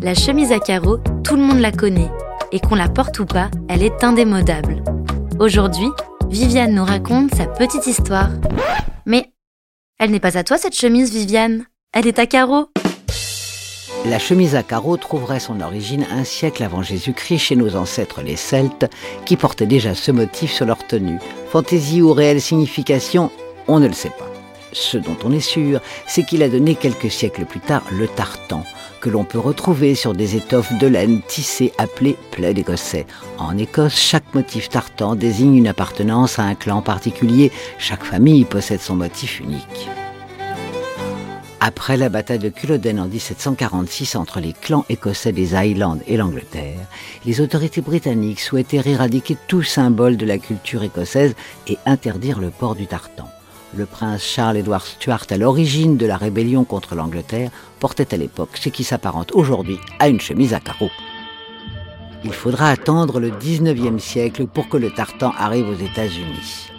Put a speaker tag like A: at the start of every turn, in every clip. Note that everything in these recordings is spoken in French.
A: La chemise à carreaux, tout le monde la connaît. Et qu'on la porte ou pas, elle est indémodable. Aujourd'hui, Viviane nous raconte sa petite histoire. Mais elle n'est pas à toi cette chemise, Viviane. Elle est à carreaux.
B: La chemise à carreaux trouverait son origine un siècle avant Jésus-Christ chez nos ancêtres les Celtes, qui portaient déjà ce motif sur leur tenue. Fantaisie ou réelle signification, on ne le sait pas. Ce dont on est sûr, c'est qu'il a donné quelques siècles plus tard le tartan, que l'on peut retrouver sur des étoffes de laine tissées appelées plaid écossais. En Écosse, chaque motif tartan désigne une appartenance à un clan particulier. Chaque famille possède son motif unique. Après la bataille de Culloden en 1746 entre les clans écossais des Highlands et l'Angleterre, les autorités britanniques souhaitaient éradiquer tout symbole de la culture écossaise et interdire le port du tartan. Le prince Charles-Édouard Stuart, à l'origine de la rébellion contre l'Angleterre, portait à l'époque ce qui s'apparente aujourd'hui à une chemise à carreaux. Il faudra attendre le 19e siècle pour que le tartan arrive aux États-Unis.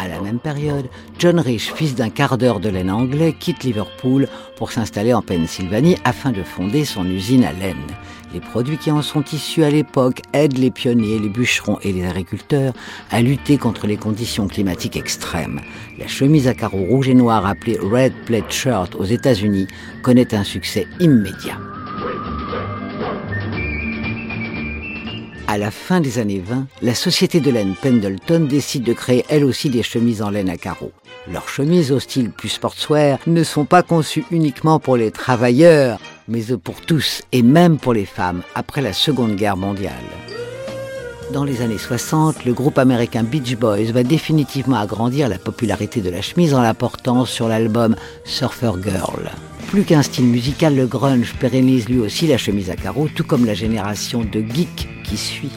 B: À la même période, John Rich, fils d'un quart de laine anglais, quitte Liverpool pour s'installer en Pennsylvanie afin de fonder son usine à laine. Les produits qui en sont issus à l'époque aident les pionniers, les bûcherons et les agriculteurs à lutter contre les conditions climatiques extrêmes. La chemise à carreaux rouge et noir appelée Red Plate Shirt aux États-Unis connaît un succès immédiat. À la fin des années 20, la société de laine Pendleton décide de créer elle aussi des chemises en laine à carreaux. Leurs chemises au style plus sportswear ne sont pas conçues uniquement pour les travailleurs, mais pour tous et même pour les femmes après la Seconde Guerre mondiale. Dans les années 60, le groupe américain Beach Boys va définitivement agrandir la popularité de la chemise en la portant sur l'album Surfer Girl. Plus qu'un style musical, le grunge pérennise lui aussi la chemise à carreaux, tout comme la génération de geeks suit.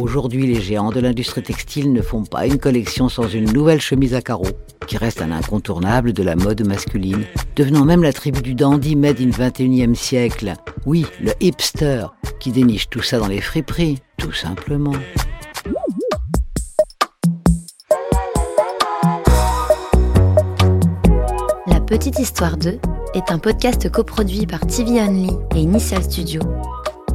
B: Aujourd'hui, les géants de l'industrie textile ne font pas une collection sans une nouvelle chemise à carreaux, qui reste un incontournable de la mode masculine, devenant même la tribu du dandy made in 21e siècle. Oui, le hipster, qui déniche tout ça dans les friperies, tout simplement.
A: La Petite Histoire 2 est un podcast coproduit par TV Only et Initial Studio,